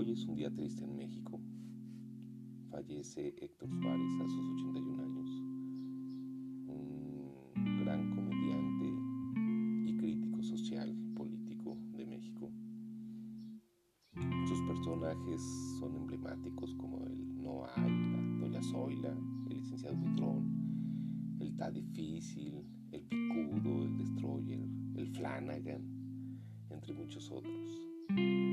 Hoy es un día triste en México. Fallece Héctor Suárez a sus 81 años, un gran comediante y crítico social y político de México. Sus personajes son emblemáticos como el Noah la Doña Zoila, el licenciado Butrón, el Ta Difícil, el Picudo, el Destroyer, el Flanagan, entre muchos otros.